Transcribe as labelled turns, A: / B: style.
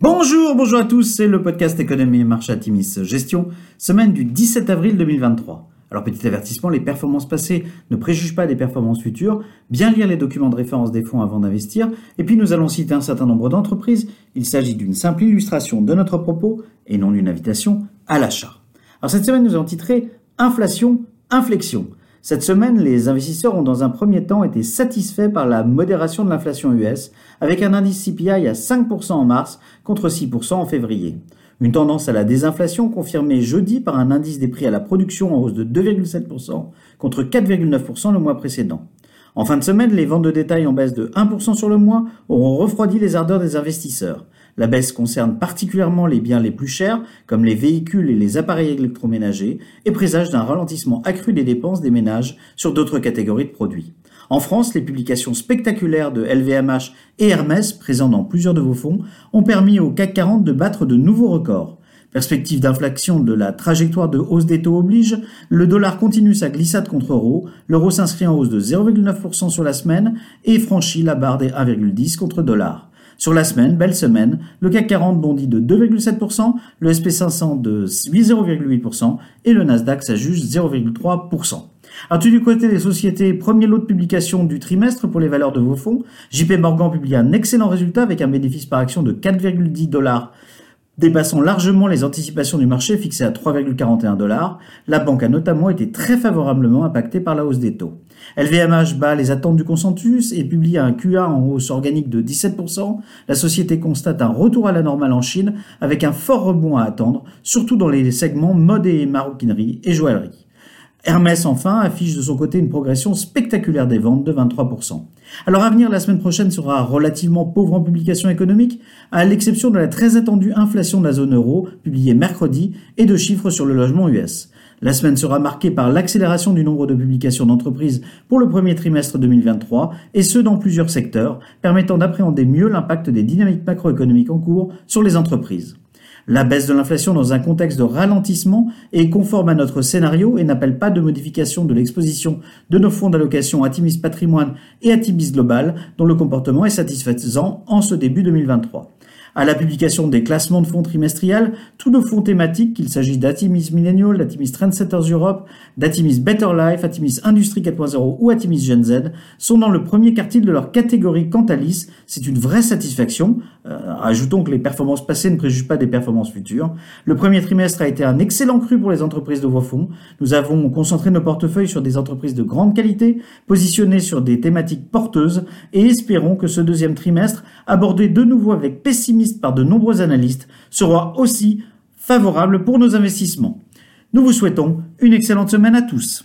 A: Bonjour, bonjour à tous, c'est le podcast Économie et Marché Atimis Gestion, semaine du 17 avril 2023. Alors petit avertissement, les performances passées ne préjugent pas des performances futures, bien lire les documents de référence des fonds avant d'investir, et puis nous allons citer un certain nombre d'entreprises, il s'agit d'une simple illustration de notre propos et non d'une invitation à l'achat. Alors cette semaine nous avons titré Inflation, inflexion. Cette semaine, les investisseurs ont dans un premier temps été satisfaits par la modération de l'inflation US, avec un indice CPI à 5% en mars contre 6% en février. Une tendance à la désinflation confirmée jeudi par un indice des prix à la production en hausse de 2,7% contre 4,9% le mois précédent. En fin de semaine, les ventes de détail en baisse de 1% sur le mois auront refroidi les ardeurs des investisseurs. La baisse concerne particulièrement les biens les plus chers, comme les véhicules et les appareils électroménagers, et présage d'un ralentissement accru des dépenses des ménages sur d'autres catégories de produits. En France, les publications spectaculaires de LVMH et Hermès, présents dans plusieurs de vos fonds, ont permis au CAC 40 de battre de nouveaux records. Perspective d'inflexion de la trajectoire de hausse des taux oblige, le dollar continue sa glissade contre euro, l'euro s'inscrit en hausse de 0,9% sur la semaine et franchit la barre des 1,10 contre dollar. Sur la semaine, belle semaine, le CAC 40 bondit de 2,7%, le SP500 de 0,8% et le Nasdaq s'ajuste 0,3%. Alors, du côté des sociétés, premier lot de publication du trimestre pour les valeurs de vos fonds? JP Morgan publie un excellent résultat avec un bénéfice par action de 4,10 dollars dépassant largement les anticipations du marché fixées à 3,41 dollars, la banque a notamment été très favorablement impactée par la hausse des taux. LVMH bat les attentes du consensus et publie un QA en hausse organique de 17%. La société constate un retour à la normale en Chine avec un fort rebond à attendre, surtout dans les segments mode et maroquinerie et joaillerie. Hermès, enfin, affiche de son côté une progression spectaculaire des ventes de 23%. Alors à venir, la semaine prochaine sera relativement pauvre en publications économiques, à l'exception de la très attendue inflation de la zone euro, publiée mercredi, et de chiffres sur le logement US. La semaine sera marquée par l'accélération du nombre de publications d'entreprises pour le premier trimestre 2023, et ce dans plusieurs secteurs, permettant d'appréhender mieux l'impact des dynamiques macroéconomiques en cours sur les entreprises. La baisse de l'inflation dans un contexte de ralentissement est conforme à notre scénario et n'appelle pas de modification de l'exposition de nos fonds d'allocation Atimis Patrimoine et Atimis Global, dont le comportement est satisfaisant en ce début 2023 à la publication des classements de fonds trimestriels, tous nos fonds thématiques, qu'il s'agisse d'Atimis Millennial, d'Atimis Trendsetters Europe, d'Atimis Better Life, Atimis Industrie 4.0 ou Atimis Gen Z, sont dans le premier quartile de leur catégorie Cantalis. C'est une vraie satisfaction. Euh, ajoutons que les performances passées ne préjugent pas des performances futures. Le premier trimestre a été un excellent cru pour les entreprises de vos fonds. Nous avons concentré nos portefeuilles sur des entreprises de grande qualité, positionnées sur des thématiques porteuses, et espérons que ce deuxième trimestre, abordé de nouveau avec pessimisme, par de nombreux analystes sera aussi favorable pour nos investissements. Nous vous souhaitons une excellente semaine à tous.